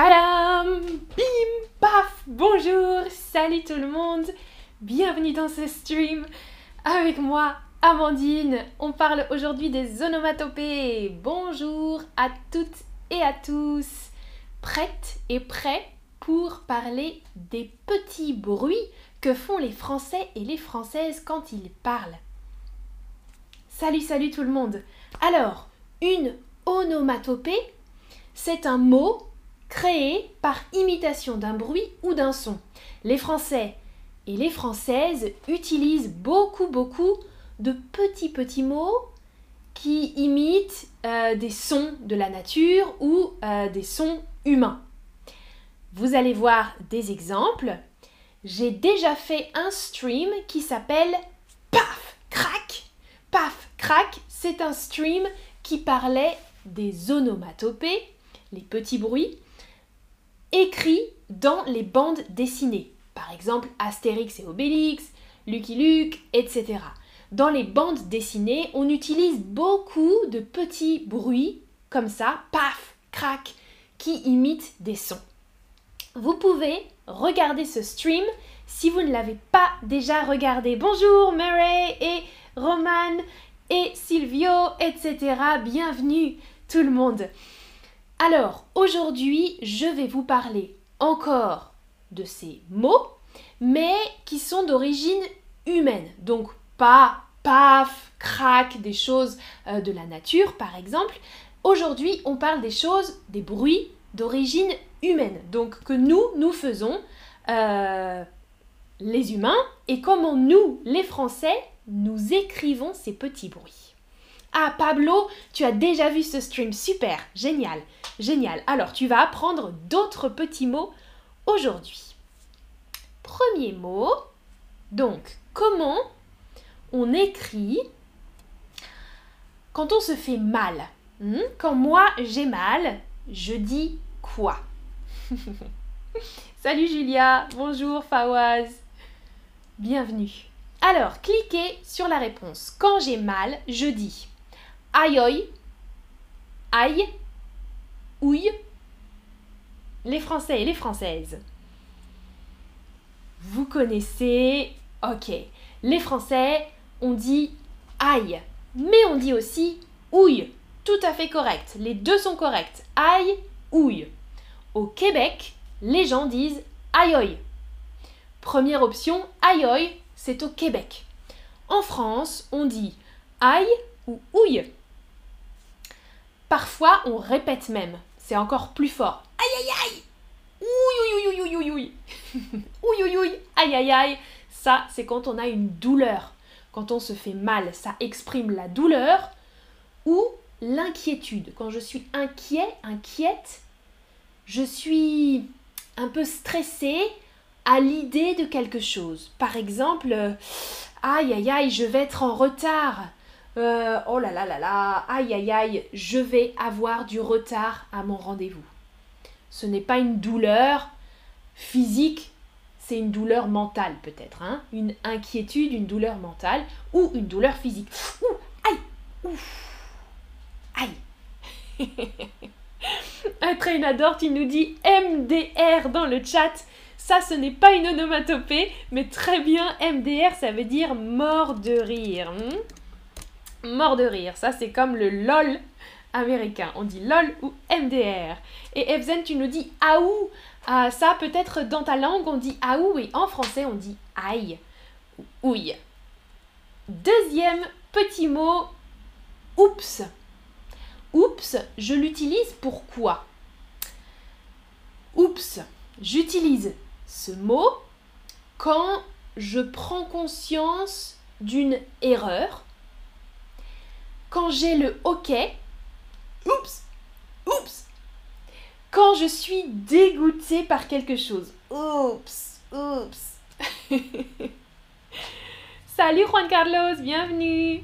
Bim Paf Bonjour Salut tout le monde Bienvenue dans ce stream avec moi, Amandine. On parle aujourd'hui des onomatopées. Bonjour à toutes et à tous. Prête et prêt pour parler des petits bruits que font les Français et les Françaises quand ils parlent. Salut, salut tout le monde. Alors, une onomatopée, c'est un mot créé par imitation d'un bruit ou d'un son. Les Français et les Françaises utilisent beaucoup, beaucoup de petits, petits mots qui imitent euh, des sons de la nature ou euh, des sons humains. Vous allez voir des exemples. J'ai déjà fait un stream qui s'appelle Paf, crac. Paf, crac, c'est un stream qui parlait des onomatopées, les petits bruits, écrits dans les bandes dessinées. Par exemple, Astérix et Obélix, Lucky Luke, etc. Dans les bandes dessinées, on utilise beaucoup de petits bruits comme ça, paf, crac, qui imitent des sons. Vous pouvez regarder ce stream si vous ne l'avez pas déjà regardé. Bonjour Murray et Roman et Silvio, etc. Bienvenue tout le monde. Alors, aujourd'hui, je vais vous parler encore de ces mots, mais qui sont d'origine humaine. Donc, pas paf, crac, des choses euh, de la nature, par exemple. Aujourd'hui, on parle des choses, des bruits d'origine humaine. Donc, que nous, nous faisons, euh, les humains, et comment nous, les Français, nous écrivons ces petits bruits. Ah Pablo, tu as déjà vu ce stream, super, génial, génial. Alors tu vas apprendre d'autres petits mots aujourd'hui. Premier mot, donc comment on écrit quand on se fait mal? Hmm? Quand moi j'ai mal, je dis quoi? Salut Julia, bonjour Fawaz, bienvenue. Alors, cliquez sur la réponse. Quand j'ai mal, je dis aïe aïe, ouille, les Français et les Françaises. Vous connaissez, ok. Les Français, on dit aïe, mais on dit aussi ouille. Tout à fait correct. Les deux sont corrects. Aïe, ouille. Au Québec, les gens disent aïe. Première option, aïe, c'est au Québec. En France, on dit aïe ou ouille. Parfois, on répète même. C'est encore plus fort. Aïe aïe aïe Ouille ouille ouille ouille Aïe aïe aïe Ça, c'est quand on a une douleur. Quand on se fait mal, ça exprime la douleur ou l'inquiétude. Quand je suis inquiet, inquiète, je suis un peu stressée à l'idée de quelque chose. Par exemple, aïe aïe aïe, je vais être en retard. Euh, oh là là là là, aïe aïe aïe, je vais avoir du retard à mon rendez-vous. Ce n'est pas une douleur physique, c'est une douleur mentale peut-être, hein une inquiétude, une douleur mentale ou une douleur physique. Ouh, aïe, ouf, aïe. Un traînador, tu nous dis MDR dans le chat. Ça, ce n'est pas une onomatopée, mais très bien, MDR, ça veut dire mort de rire. Hmm? Mort de rire. Ça, c'est comme le LOL américain. On dit LOL ou MDR. Et Evzen, tu nous dis aou. Ah, ça, peut-être dans ta langue, on dit aou et en français, on dit aïe ou ouille. Deuxième petit mot, oups. Oups, je l'utilise pour quoi? Oups, j'utilise ce mot quand je prends conscience d'une erreur quand j'ai le hoquet, oups, oups. Quand je suis dégoûtée par quelque chose, oups, oups. Salut Juan Carlos, bienvenue.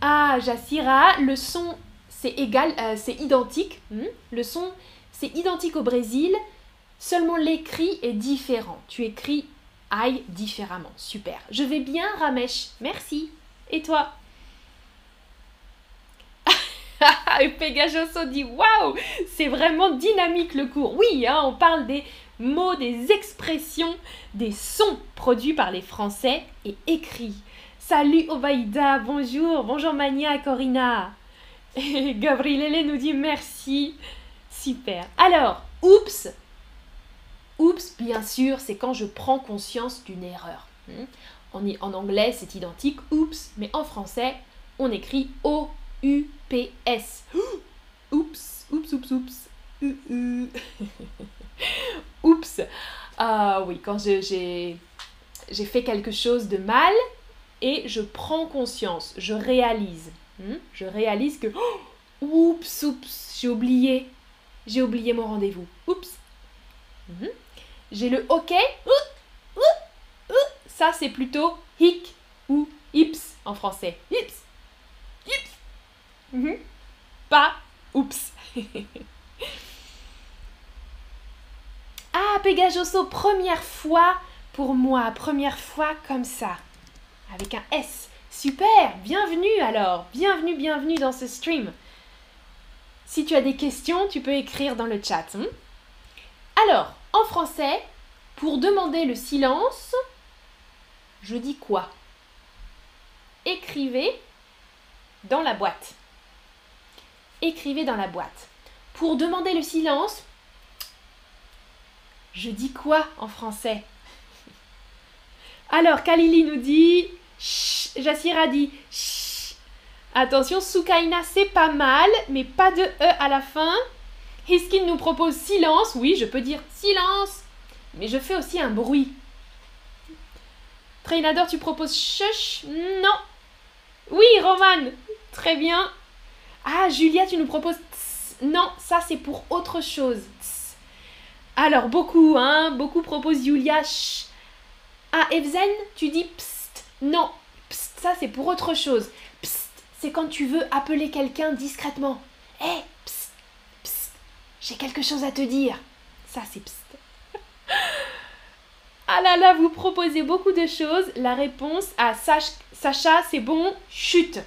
Ah, Jassira, le son c'est égal, euh, c'est identique. Hmm? Le son c'est identique au Brésil, seulement l'écrit est différent. Tu écris aïe différemment. Super. Je vais bien, Ramesh. Merci. Et toi? Et Pegajoso dit Waouh, c'est vraiment dynamique le cours. Oui, hein, on parle des mots, des expressions, des sons produits par les Français et écrits. Salut Obaïda, bonjour, bonjour Mania, Corina. Et Gabriele nous dit merci. Super. Alors, oups. Oups, bien sûr, c'est quand je prends conscience d'une erreur. Hmm? En, anglais, c'est identique, oups, mais en français, on écrit O-U-P-S. Oups, oups, oups, oups. oups. Ah oui, quand j'ai fait quelque chose de mal et je prends conscience, je réalise. Hmm? Je réalise que, oups, oups, j'ai oublié. J'ai oublié mon rendez-vous. Oups. Hmm? J'ai le OK. Ça, c'est plutôt hic ou ips en français. Hmm? Pas oups. ah, Pegajoso, première fois pour moi, première fois comme ça. Avec un S. Super, bienvenue alors, bienvenue, bienvenue dans ce stream. Si tu as des questions, tu peux écrire dans le chat. Hein. alors, en français, pour demander le silence, je dis quoi? Écrivez dans la boîte. Écrivez dans la boîte. Pour demander le silence, je dis quoi en français? Alors, Kalili nous dit Jassira dit Attention, Soukaina, c'est pas mal, mais pas de E à la fin. Hiskin nous propose silence. Oui, je peux dire silence, mais je fais aussi un bruit. Trainador, tu proposes shush Non. Oui, Roman, très bien. Ah, Julia, tu nous proposes Non, ça c'est pour autre chose. Alors, beaucoup, hein, beaucoup proposent Julia. Ah, Evzen, tu dis pst. Non, ça c'est pour autre chose. Psst, c'est quand tu veux appeler quelqu'un discrètement. Hé, hey, psst, psst, j'ai quelque chose à te dire. Ça c'est psst. ah là là, vous proposez beaucoup de choses. La réponse à Sacha, c'est bon, chute.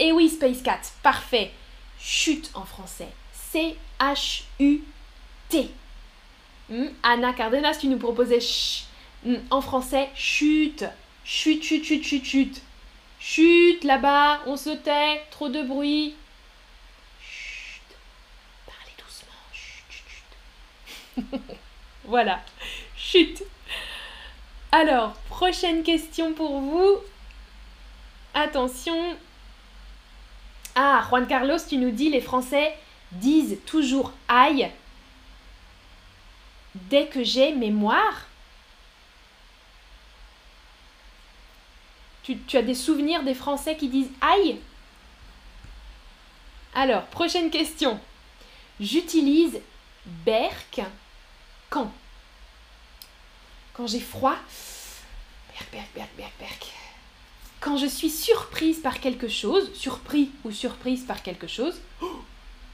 Et eh oui, Space Cat, parfait. Chute en français. C-H-U-T. Hmm, Anna Cardenas, tu nous proposais ch. Hmm, en français, chute. Chut, chut, chut, chut, chut. Chut, là-bas, on se tait, trop de bruit. Chut, parlez doucement. Chut, chut, chut. voilà, chut. Alors, prochaine question pour vous. Attention. Ah, Juan Carlos, tu nous dis les Français disent toujours aïe dès que j'ai mémoire. Tu, as des souvenirs des Français qui disent aïe? Alors, prochaine question. J'utilise berk quand? Quand j'ai froid? Berk, berk, berk, berk, berk. Quand je suis surprise par quelque chose, surpris ou surprise par quelque chose. Oh,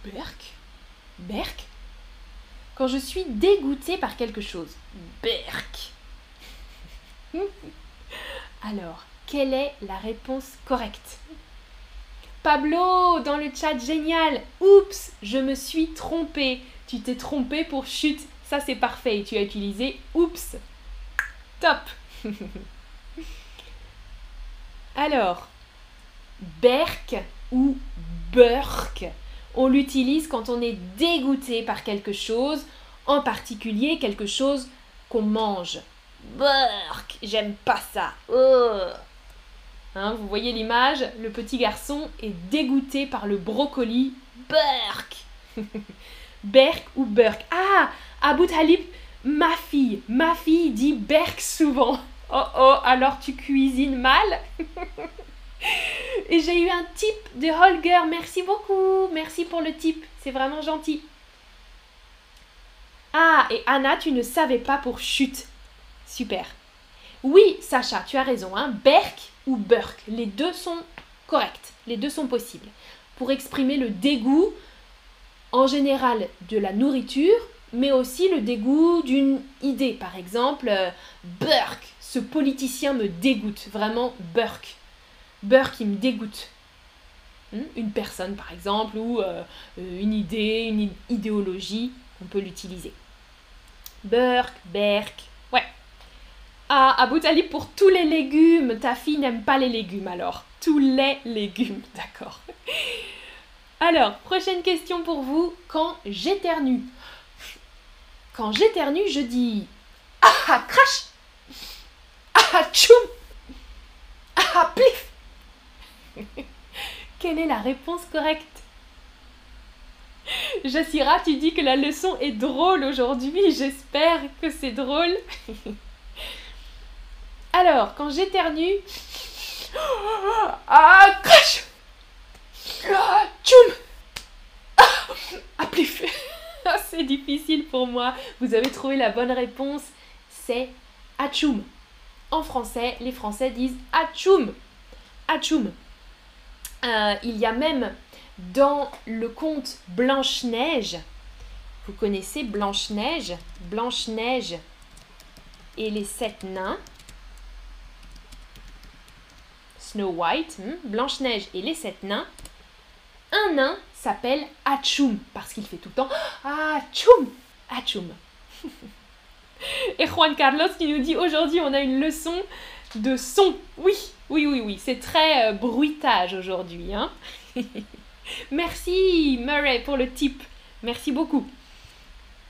berk, berk. Quand je suis dégoûtée par quelque chose. Berk. Alors, quelle est la réponse correcte? Pablo, dans le chat, génial Oups, je me suis trompé. Tu t'es trompé pour chute. Ça, c'est parfait. Tu as utilisé oups. Top Alors, berk ou burk, on l'utilise quand on est dégoûté par quelque chose, en particulier quelque chose qu'on mange. Burk, j'aime pas ça. Hein, vous voyez l'image, le petit garçon est dégoûté par le brocoli. Burk Berk ou Burk Ah Abu Talib, ma fille, ma fille dit Berk souvent. Oh oh, alors tu cuisines mal? Et j'ai eu un tip de Holger, merci beaucoup, merci pour le tip, c'est vraiment gentil. Ah, et Anna, tu ne savais pas pour chute. Super. Oui, Sacha, tu as raison, hein. Berk ou Burk. Les deux sont corrects, les deux sont possibles. Pour exprimer le dégoût, en général, de la nourriture, mais aussi le dégoût d'une idée. Par exemple, euh, Burke, ce politicien me dégoûte, vraiment Burke. Burke, il me dégoûte. Hmm, une personne par exemple ou euh, une idée, une idéologie, on peut l'utiliser. Burk, Berk, ouais. Ah, Abou Talib pour tous les légumes. Ta fille n'aime pas les légumes alors. Tous les légumes, d'accord. Alors, prochaine question pour vous. Quand j'éternue Quand j'éternue, je dis Ah ah, crash Ah ah, tchoum Ah ah, plif Quelle est la réponse correcte? Jassira, tu dis que la leçon est drôle aujourd'hui. J'espère que c'est drôle. Alors, quand j'éternue. Ah, crash ah, Tchoum Ah, C'est difficile pour moi. Vous avez trouvé la bonne réponse. C'est Achoum. En français, les Français disent Achoum. Achoum. Euh, il y a même dans le conte Blanche-Neige, vous connaissez Blanche-Neige Blanche-Neige et les sept nains. Snow White, hmm, Blanche-Neige et les sept nains. Un nain s'appelle Achoum parce qu'il fait tout le temps Achoum Achoum. et Juan Carlos qui nous dit aujourd'hui on a une leçon de son. Oui, oui, oui, oui, c'est très euh, bruitage aujourd'hui. Hein Merci Murray pour le tip. Merci beaucoup.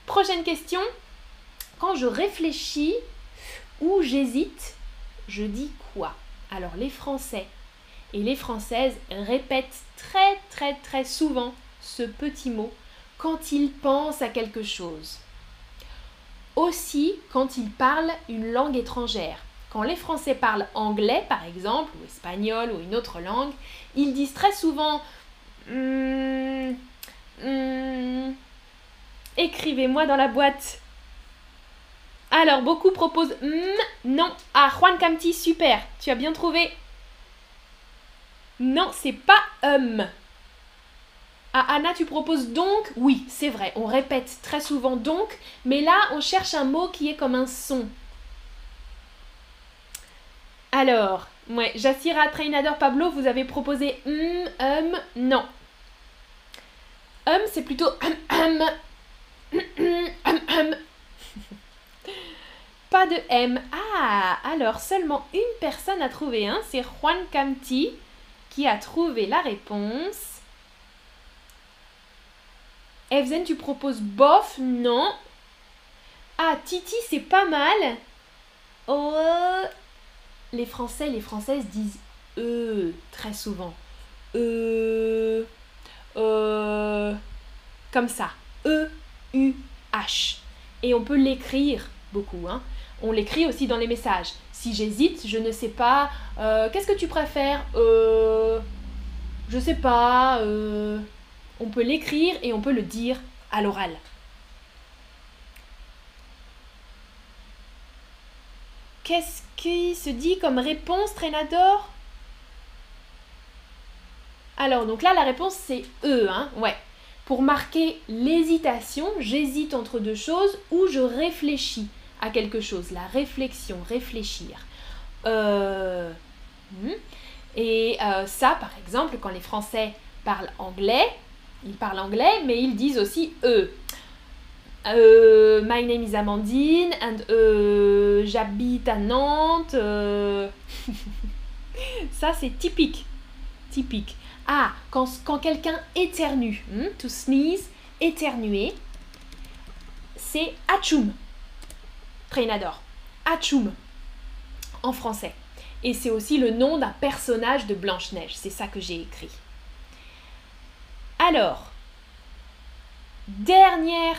Prochaine question. Quand je réfléchis ou j'hésite, je dis quoi? Alors les Français et les Françaises répètent très très très souvent ce petit mot quand ils pensent à quelque chose. Aussi quand ils parlent une langue étrangère. Quand les Français parlent anglais, par exemple, ou espagnol, ou une autre langue, ils disent très souvent Hmm, hmm. Écrivez-moi dans la boîte. Alors, beaucoup proposent hmm, non. Ah, Juan Camti, super. Tu as bien trouvé. Non, c'est pas hum. Ah, Anna, tu proposes donc? Oui, c'est vrai. On répète très souvent donc, mais là, on cherche un mot qui est comme un son. Alors, ouais, Jassira, Trainador, Pablo, vous avez proposé hum, hum, non. Hum, c'est plutôt hum, hum, Pas de M. Ah, alors seulement une personne a trouvé un, c'est Juan Camti qui a trouvé la réponse. Evzen, tu proposes bof Non. Ah, Titi, c'est pas mal. Oh, les Français, les Françaises disent E très souvent. E. Euh, comme ça. E-U-H. Et on peut l'écrire beaucoup. Hein. On l'écrit aussi dans les messages. Si j'hésite, je ne sais pas. Euh, qu'est-ce que tu préfères euh, Je sais pas. Euh, on peut l'écrire et on peut le dire à l'oral. Qu'est-ce qui se dit comme réponse, Trénador alors, donc là, la réponse c'est E, hein, ouais. Pour marquer l'hésitation, j'hésite entre deux choses ou je réfléchis à quelque chose. La réflexion, réfléchir. Euh, hmm. Et euh, ça, par exemple, quand les Français parlent anglais, ils parlent anglais, mais ils disent aussi E. Euh, my name is Amandine and j'habite à Nantes. ça, c'est typique. Typique. Ah, quand, quelqu'un éternue, hmm, to sneeze, éternuer, c'est achum. Trainador. Achum en français. Et c'est aussi le nom d'un personnage de Blanche-Neige. C'est ça que j'ai écrit. Alors, dernière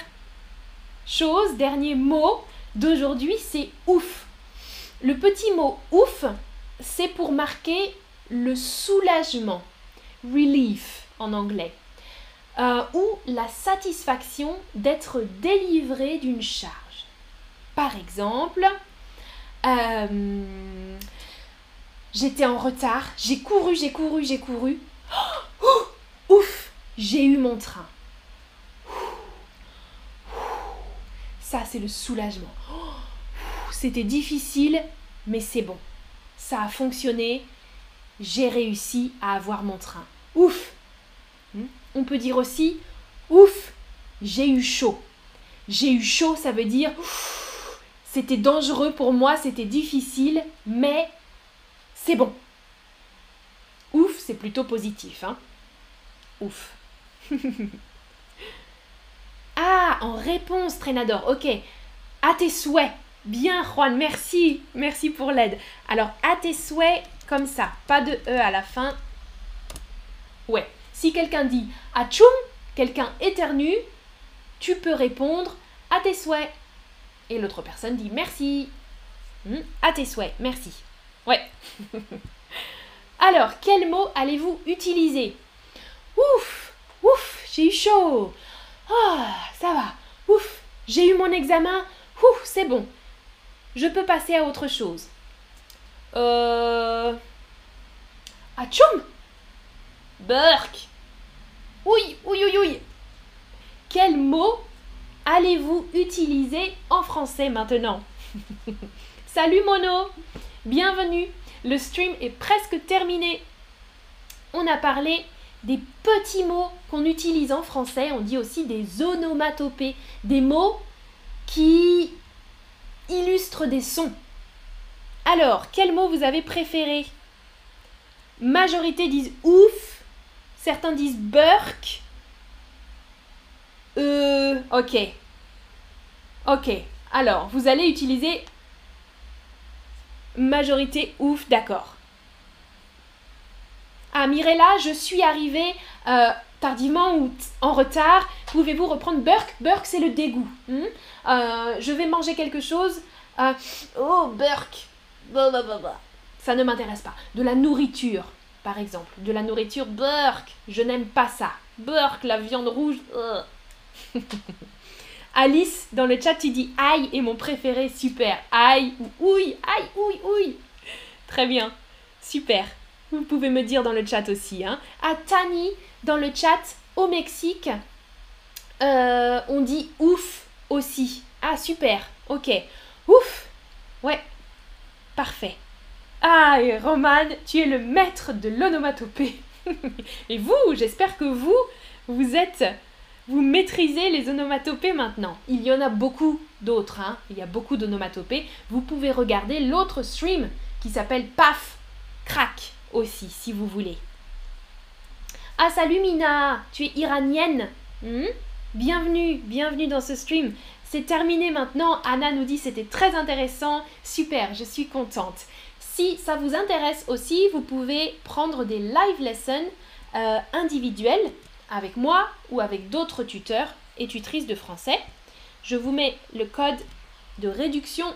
chose, dernier mot d'aujourd'hui, c'est ouf. Le petit mot ouf, c'est pour marquer le soulagement relief en anglais, euh, ou la satisfaction d'être délivré d'une charge. Par exemple, euh, j'étais en retard, j'ai couru, j'ai couru, j'ai couru. ouf, j'ai eu mon train. Ça, c'est le soulagement. C'était difficile, mais c'est bon. Ça a fonctionné, j'ai réussi à avoir mon train. Ouf Hmm? On peut dire aussi ouf, j'ai eu chaud. J'ai eu chaud, ça veut dire c'était dangereux pour moi, c'était difficile, mais c'est bon. Ouf, c'est plutôt positif. Hein Ouf. en réponse, Trénador. Ok. À tes souhaits. Bien, Juan, merci. Merci pour l'aide. Alors, à tes souhaits, comme ça. Pas de E à la fin. Ouais. Si quelqu'un dit Atchoum, quelqu'un éternue, tu peux répondre à tes souhaits. Et l'autre personne dit merci. Hmm, à tes souhaits, merci. Ouais. Alors, quel mot allez-vous utiliser? Ouf, ouf, j'ai eu chaud. Ah, ça va. Ouf, j'ai eu mon examen. Ouf, c'est bon. Je peux passer à autre chose. Euh. Atchoum Burk Oui, oui, oui, oui. Quel mot allez-vous utiliser en français maintenant? Salut Mono Bienvenue Le stream est presque terminé. On a parlé des petits mots qu'on utilise en français, on dit aussi des onomatopées, des mots qui illustrent des sons. Alors, quel mot vous avez préféré? Majorité disent ouf, certains disent burk. Euh, ok. Ok. Alors, vous allez utiliser majorité ouf, d'accord. Ah, Mirella, je suis arrivée euh, tardivement ou en retard. Pouvez-vous reprendre Burke? Burke, c'est le dégoût. Hmm? Euh, je vais manger quelque chose. Euh, oh, Burke. Ça ne m'intéresse pas. De la nourriture, par exemple. De la nourriture, Burke. Je n'aime pas ça. Burke, la viande rouge. Alice, dans le chat, tu dis aïe est mon préféré. Super. Aïe ou ouille. Aïe, ouille, ouille. Très bien. Super. Vous pouvez me dire dans le chat aussi. Hein. À Tani, dans le chat, au Mexique, euh, on dit ouf aussi. Ah, super. Ok. Ouf. Ouais. Parfait. Ah, et Roman, tu es le maître de l'onomatopée. et vous, j'espère que vous, vous êtes, vous maîtrisez les onomatopées maintenant. Il y en a beaucoup d'autres, hein. il y a beaucoup d'onomatopées. Vous pouvez regarder l'autre stream qui s'appelle Paf, Crac aussi, si vous voulez. Ah, salut Mina, tu es iranienne hmm? Bienvenue, bienvenue dans ce stream. C'est terminé maintenant. Anna nous dit c'était très intéressant. Super, je suis contente. Si ça vous intéresse aussi, vous pouvez prendre des live lessons euh, individuels avec moi ou avec d'autres tuteurs et tutrices de français. Je vous mets le code de réduction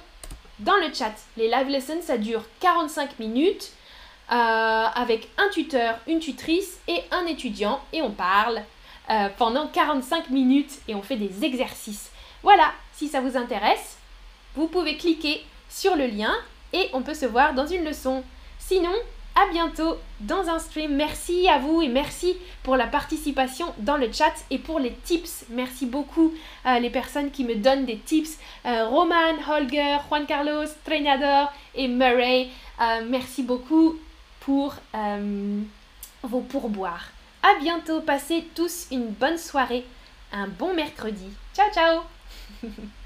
dans le chat. Les live lessons, ça dure 45 minutes. Euh, avec un tuteur, une tutrice et un étudiant et on parle euh, pendant 45 minutes et on fait des exercices. Voilà, si ça vous intéresse, vous pouvez cliquer sur le lien et on peut se voir dans une leçon. Sinon, à bientôt dans un stream. Merci à vous et merci pour la participation dans le chat et pour les tips. Merci beaucoup euh, les personnes qui me donnent des tips. Roman, Holger, Juan Carlos, Trenador et Murray. merci beaucoup pour euh, vos pourboires. À bientôt, passez tous une bonne soirée, un bon mercredi. Ciao ciao